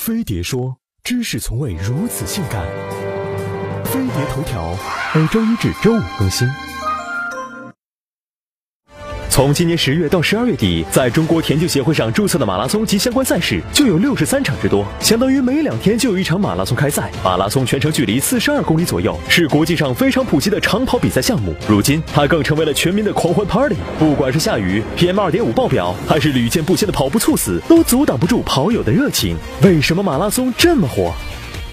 飞碟说：“知识从未如此性感。”飞碟头条每周一至周五更新。从今年十月到十二月底，在中国田径协会上注册的马拉松及相关赛事就有六十三场之多，相当于每两天就有一场马拉松开赛。马拉松全程距离四十二公里左右，是国际上非常普及的长跑比赛项目。如今，它更成为了全民的狂欢 party。不管是下雨、PM 二点五爆表，还是屡见不鲜的跑步猝死，都阻挡不住跑友的热情。为什么马拉松这么火？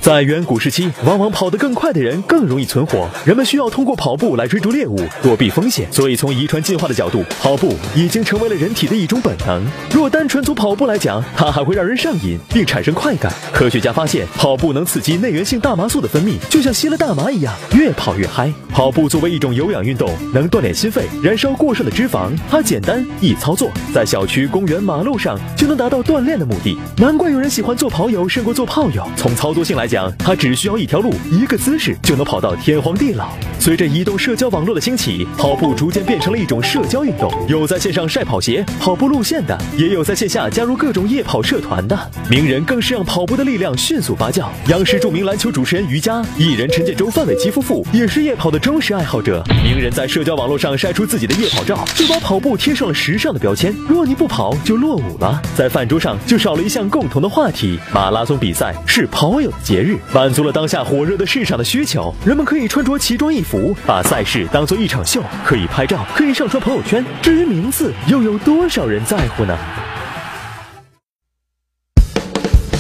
在远古时期，往往跑得更快的人更容易存活。人们需要通过跑步来追逐猎物、躲避风险，所以从遗传进化的角度，跑步已经成为了人体的一种本能。若单纯从跑步来讲，它还会让人上瘾并产生快感。科学家发现，跑步能刺激内源性大麻素的分泌，就像吸了大麻一样，越跑越嗨。跑步作为一种有氧运动，能锻炼心肺，燃烧过剩的脂肪。它简单易操作，在小区、公园、马路上就能达到锻炼的目的。难怪有人喜欢做跑友胜过做炮友。从操作性来讲，他只需要一条路，一个姿势就能跑到天荒地老。随着移动社交网络的兴起，跑步逐渐变成了一种社交运动。有在线上晒跑鞋、跑步路线的，也有在线下加入各种夜跑社团的。名人更是让跑步的力量迅速发酵。央视著名篮球主持人于佳、艺人陈建州、范玮琪夫妇也是夜跑的忠实爱好者。名人在社交网络上晒出自己的夜跑照，就把跑步贴上了时尚的标签。若你不跑，就落伍了。在饭桌上就少了一项共同的话题。马拉松比赛是跑友的节日。满足了当下火热的市场的需求，人们可以穿着奇装异服服，把赛事当做一场秀，可以拍照，可以上传朋友圈。至于名字，又有多少人在乎呢？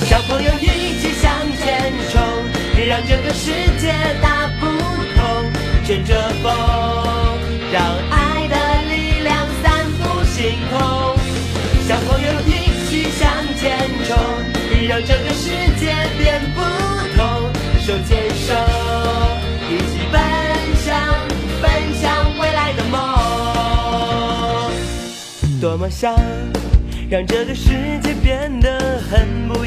小朋友一起向前冲，别让这个世界大不同。乘着风，让爱的力量散布星空。小朋友一起向前冲，别让这个世界变多么想让这个世界变得很不一样。